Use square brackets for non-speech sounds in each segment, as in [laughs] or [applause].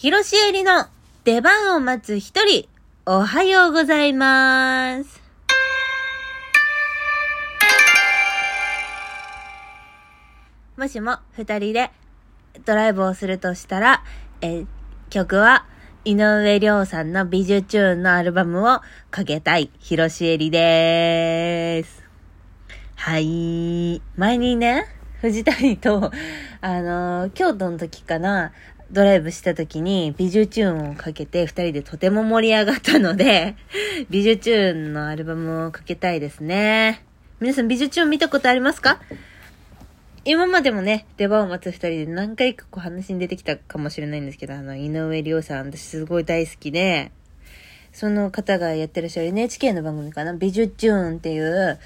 広しえりの出番を待つ一人、おはようございます。もしも二人でドライブをするとしたら、え、曲は井上涼さんの美女チューンのアルバムをかけたい、広しえりでーす。はい。前にね、藤谷と、あのー京都の時かな、ドライブした時に、美女チューンをかけて、二人でとても盛り上がったので、[laughs] 美女チューンのアルバムをかけたいですね。皆さん美女チューン見たことありますか？今までもね、出番を待つ二人で何回かこう話に出てきたかもしれないんですけど、あの、井上涼さん、私すごい大好きで、その方がやってらっしゃる NHK の番組かな、美術チューンっていう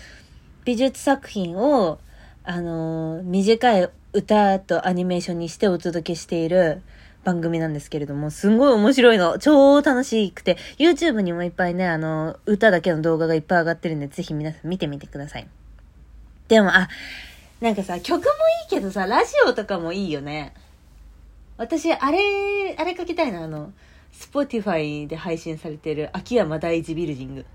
美術作品を、あのー短い歌とアニメーションにしてお届けしている番組なんですけれども、すんごい面白いの。超楽しくて、YouTube にもいっぱいね、あの、歌だけの動画がいっぱい上がってるんで、ぜひ皆さん見てみてください。でも、あ、なんかさ、曲もいいけどさ、ラジオとかもいいよね。私、あれ、あれ書きたいな、あの、Spotify で配信されてる秋山第一ビルディング。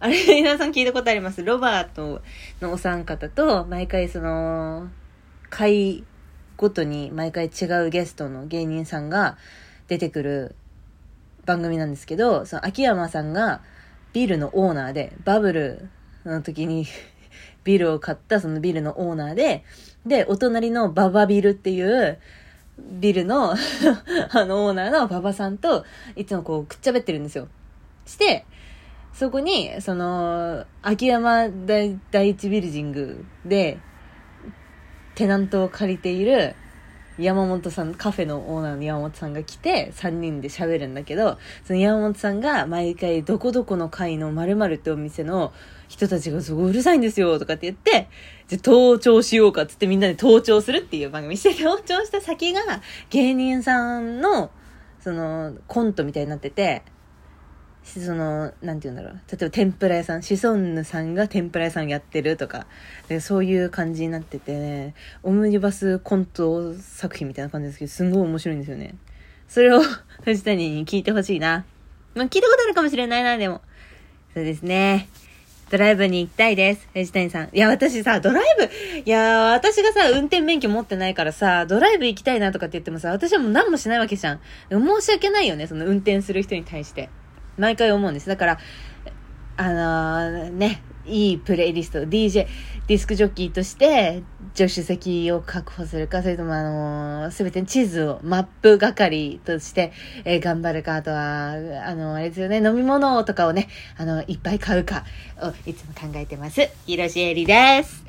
あれ、皆さん聞いたことあります？ロバートのお三方と、毎回その、回ごとに毎回違うゲストの芸人さんが出てくる番組なんですけど、その秋山さんがビルのオーナーで、バブルの時に [laughs] ビルを買ったそのビルのオーナーで、で、お隣のババビルっていう、ビルの [laughs] あのオーナーの馬場さんといつもこうくっちゃべってるんですよ。して、そこに、その、秋山第一ビルジングで、テナントを借りている山本さん、カフェのオーナーの山本さんが来て、3人で喋るんだけど、その山本さんが毎回、どこどこの階の〇〇ってお店の人たちがすごいうるさいんですよ、とかって言って、じゃあ登頂しようかっつってみんなで登頂するっていう番組して、登頂した先が芸人さんの、その、コントみたいになってて、その、なんて言うんだろう。例えば天ぷら屋さん、シソンヌさんが天ぷら屋さんやってるとか、でそういう感じになっててね、オムニバスコント作品みたいな感じですけど、すんごい面白いんですよね。それを藤谷に聞いてほしいな。まあ、聞いたことあるかもしれないな、でも。そうですね。ドライブに行きたいです。藤谷さん。いや、私さ、ドライブ、いや、私がさ、運転免許持ってないからさ、ドライブ行きたいなとかって言ってもさ、私はもう何もしないわけじゃん。申し訳ないよね、その運転する人に対して。毎回思うんです。だから、あのーね、いいプレイリスト、DJ、ディスクジョッキーとして、助手席を確保するか、それともあのすべて地図を、マップ係として、えー頑張るか、あとは、あのあれですよね、飲み物とかをね、あの、いっぱい買うか、をいつも考えてます。広しえりです。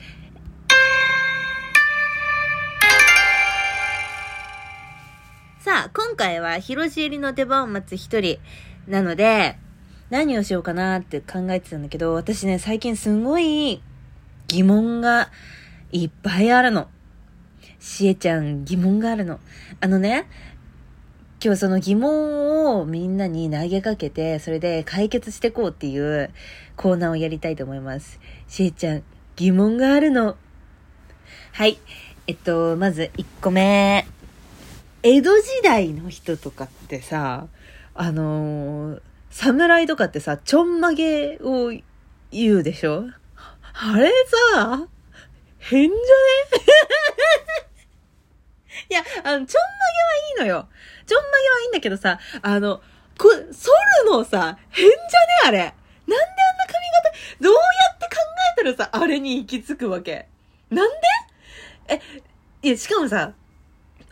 さあ、今回は広しえりの出番を待つ一人なので、何をしようかなって考えてたんだけど、私ね、最近すごい疑問がいっぱいあるの。しえちゃん疑問があるの。あのね、今日その疑問をみんなに投げかけて、それで解決していこうっていうコーナーをやりたいと思います。しえちゃん疑問があるの。はい。えっと、まず1個目。江戸時代の人とかってさ、あのー侍とかってさ、ちょんまげを言うでしょ？あれさ、変じゃね？[laughs] いや、あの、ちょんまげはいいのよ。ちょんまげはいいんだけどさ、あの、こ、剃るのさ、変じゃね？あれ。なんであんな髪型、どうやって考えたらさ、あれに行き着くわけ。なんで？え、いや、しかもさ、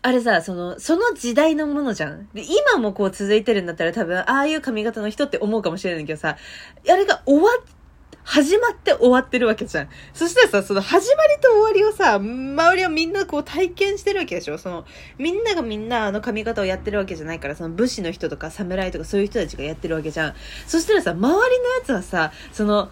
あれさ、その、その時代のものじゃん。で、今もこう続いてるんだったら多分、ああいう髪型の人って思うかもしれないけどさ、あれが終わっ、始まって終わってるわけじゃん。そしたらさ、その始まりと終わりをさ、周りはみんなこう体験してるわけでしょ？その、みんながみんなあの髪型をやってるわけじゃないから、その武士の人とか侍とかそういう人たちがやってるわけじゃん。そしたらさ、周りのやつはさ、その、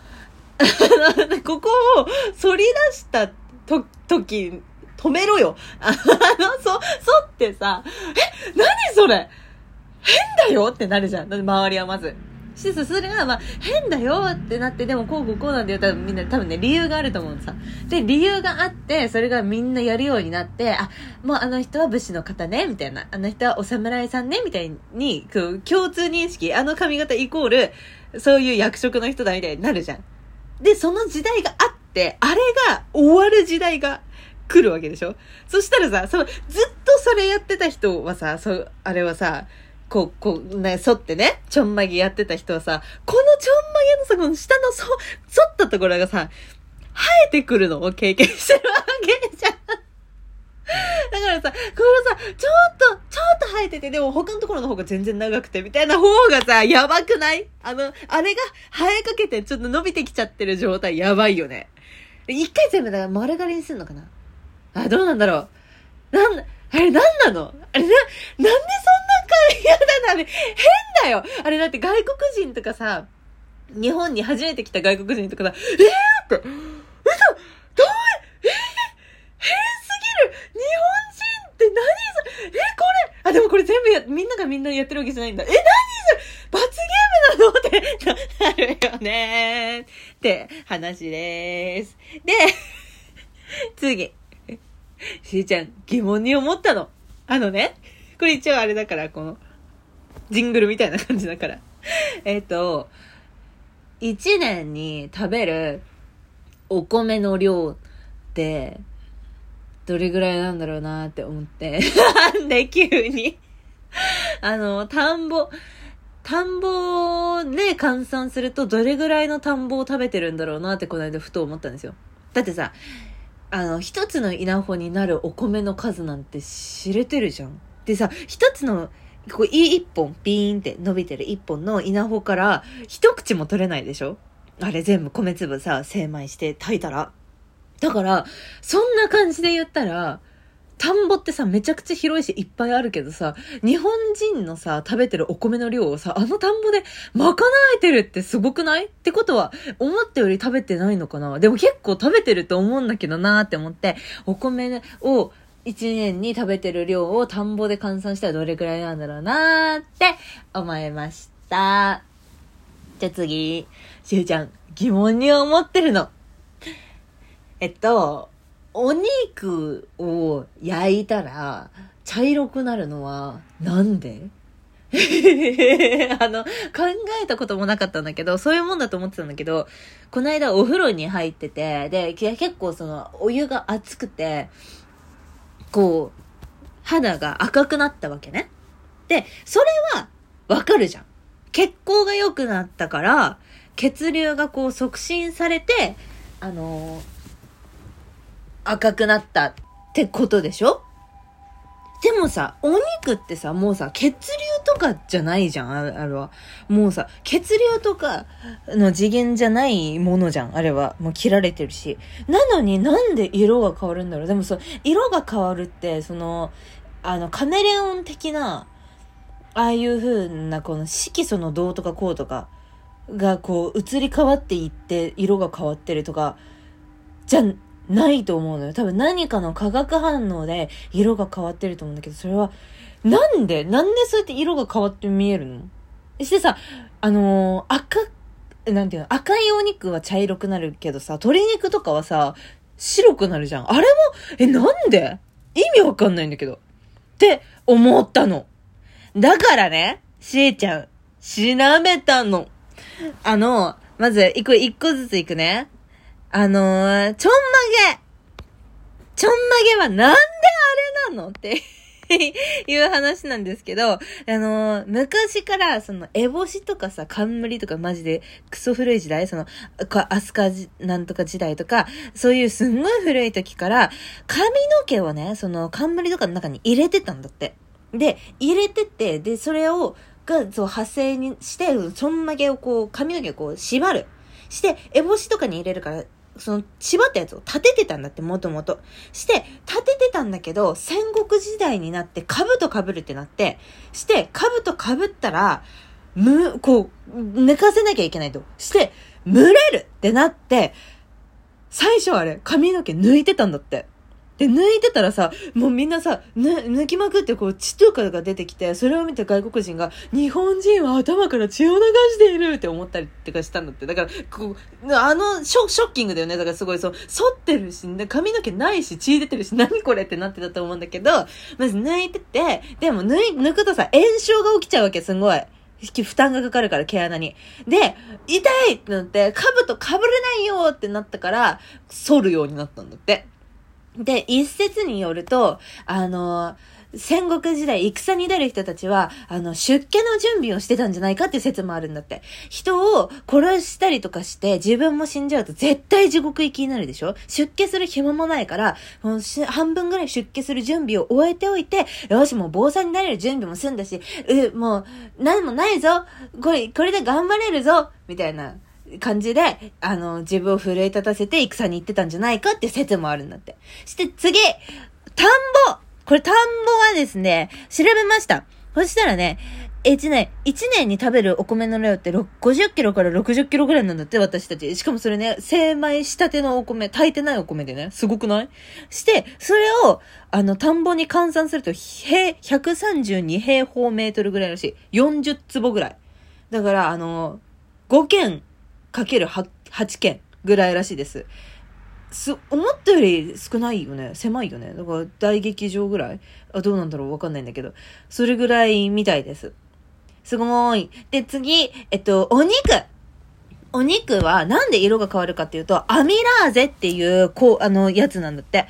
[laughs] ここを反り出したと、時、止めろよ。あの、そ、そってさ、え、何それ？変だよ？ってなるじゃん。周りはまず。してさ、それが、まあ、変だよ？ってなって、でもこうこうこうなんだよ。多分みんな多分ね、理由があると思うのさ。で、理由があって、それがみんなやるようになって、あ、もうあの人は武士の方ね、みたいな。あの人はお侍さんね、みたいに、こう、共通認識、あの髪型イコール、そういう役職の人だみたいになるじゃん。で、その時代があって、あれが終わる時代が来るわけでしょ？そしたらさ、その、ずっとそれやってた人はさ、そう、あれはさ、こう、こう、ね、沿ってね、ちょんまげやってた人はさ、このちょんまげのさ、この下のそ、沿ったところがさ、生えてくるのを経験してるわけじゃん。だからさ、このさ、ちょっと、ちょっと生えてて、でも他のところの方が全然長くて、みたいな方がさ、やばくない？あの、あれが生えかけてちょっと伸びてきちゃってる状態、やばいよね。一回全部だから丸刈りにすんのかな？あ、どうなんだろう。なん、あれなんなの？あれな、なんでそんな髪型なの？変だよ。あれだって外国人とかさ、日本に初めて来た外国人とかさ、えーって、嘘どうえー、変すぎる。日本人って何それ？え、これ。あ、でもこれ全部や、みんながみんなやってるわけじゃないんだ。え、何それ？罰ゲームなの？ってなるよねって話です。で、次。[laughs] しーちゃん、疑問に思ったの。あのね、これ一応あれだから、この、ジングルみたいな感じだから。[laughs] えっと、一年に食べるお米の量って、どれぐらいなんだろうなって思って。[laughs] なんで急にあの、田んぼ、田んぼで換算するとどれぐらいの田んぼを食べてるんだろうなってこの間ふと思ったんですよ。だってさ、あの、一つの稲穂になるお米の数なんて知れてるじゃん。でさ、一つの、こう、いい一本、ピーンって伸びてる一本の稲穂から、一口も取れないでしょ？あれ全部米粒さ、精米して炊いたら。だから、そんな感じで言ったら、田んぼってさ、めちゃくちゃ広いしいっぱいあるけどさ、日本人のさ、食べてるお米の量をさ、あの田んぼで賄えてるってすごくない？ってことは、思ったより食べてないのかな？でも結構食べてると思うんだけどなーって思って、お米を1年に食べてる量を田んぼで換算したらどれくらいなんだろうなーって思いました。じゃあ次、しゅうちゃん、疑問に思ってるの。えっと、お肉を焼いたら茶色くなるのはなんで？[laughs] あの、考えたこともなかったんだけど、そういうもんだと思ってたんだけど、この間お風呂に入ってて、で、結構その、お湯が熱くて、こう、肌が赤くなったわけね。で、それは、わかるじゃん。血行が良くなったから、血流がこう促進されて、あの赤くなったってことでしょ？でもさ、お肉ってさ、もうさ、血流とかじゃないじゃん、あれは。もうさ、血流とかの次元じゃないものじゃん、あれは。もう切られてるし。なのになんで色が変わるんだろう？でもそう、色が変わるって、その、あの、カメレオン的な、ああいう風な、この色素の銅とかこうとかがこう移り変わっていって色が変わってるとか、じゃんないと思うのよ。多分何かの化学反応で色が変わってると思うんだけど、それは、なんで？なんでそうやって色が変わって見えるの？してさ、あのー、赤、なんていうの、赤いお肉は茶色くなるけどさ、鶏肉とかはさ、白くなるじゃん。あれも、え、なんで？意味わかんないんだけど。って思ったの。だからね、しえちゃん、調べたの。あの、まず、一個、一個ずついくね。あのー、ちょんまげ。ちょんまげはなんであれなのって [laughs] いう話なんですけど、あのー、昔から、その、エボシとかさ、冠とかマジでクソ古い時代、その、アスカなんとか時代とか、そういうすんごい古い時から、髪の毛をね、その、冠とかの中に入れてたんだって。で、入れてて、で、それを、が、そう、派生にして、ちょんまげをこう、髪の毛をこう、縛る。して、エボシとかに入れるから、その、縛ったやつを立ててたんだって、もともと。して、立ててたんだけど、戦国時代になって、兜被るってなって、して、兜被ったら、む、こう、寝かせなきゃいけないと。して、蒸れるってなって、最初あれ、髪の毛抜いてたんだって。で、抜いてたらさ、もうみんなさ、ぬ抜きまくってこう血とかが出てきて、それを見て外国人が、日本人は頭から血を流しているって思ったりとかしたんだって。だから、こう、あの、ショショッキングだよね。だからすごいそう、反ってるし、髪の毛ないし、血出てるし、何これってなってたと思うんだけど、まず抜いてて、でも抜い、抜くとさ、炎症が起きちゃうわけ、すごい。負担がかかるから、毛穴に。で、痛いってなって、カブと被れないよってなったから、反るようになったんだって。で、一説によると、あの、戦国時代、戦に出る人たちは、あの、出家の準備をしてたんじゃないかって説もあるんだって。人を殺したりとかして、自分も死んじゃうと絶対地獄行きになるでしょ？出家する暇もないから、もう半分ぐらい出家する準備を終えておいて、よし、もう坊さんになれる準備も済んだし、う、もう、何もないぞ。これ、これで頑張れるぞ。みたいな。感じで、あの、自分を奮い立たせて戦に行ってたんじゃないかって説もあるんだって。して次、田んぼこれ田んぼはですね、調べました。そしたらね、1年、1年に食べるお米の量って50キロから60キロぐらいなんだって、私たち。しかもそれね、精米したてのお米、炊いてないお米でね、すごくない？して、それを、あの、田んぼに換算すると、平、132平方メートルぐらいらしい。40坪ぐらい。だから、あの、5軒かける 8, 8件ぐらいらしいです。す、思ったより少ないよね。狭いよね。だから大劇場ぐらいあ、どうなんだろうわかんないんだけど。それぐらいみたいです。すごーい。で、次、えっと、お肉。お肉はなんで色が変わるかっていうと、アミラーゼっていう、こう、あの、やつなんだって。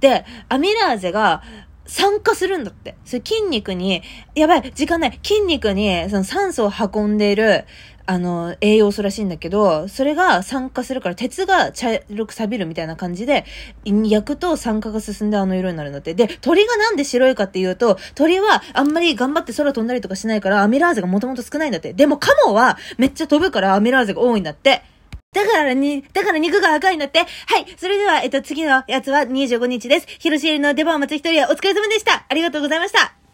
で、アミラーゼが、酸化するんだって。それ筋肉に、やばい、時間ない。筋肉に、その酸素を運んでいる、あの、栄養素らしいんだけど、それが酸化するから鉄が茶色く錆びるみたいな感じで、焼くと酸化が進んであの色になるんだって。で、鳥がなんで白いかっていうと、鳥はあんまり頑張って空飛んだりとかしないからアミラーゼがもともと少ないんだって。でもカモはめっちゃ飛ぶからアミラーゼが多いんだって。だからに、だから肉が赤いんだって。はい。それでは、えっと、次のやつは25日です。広ロシエの出番を待つ一人はお疲れ様でした。ありがとうございました。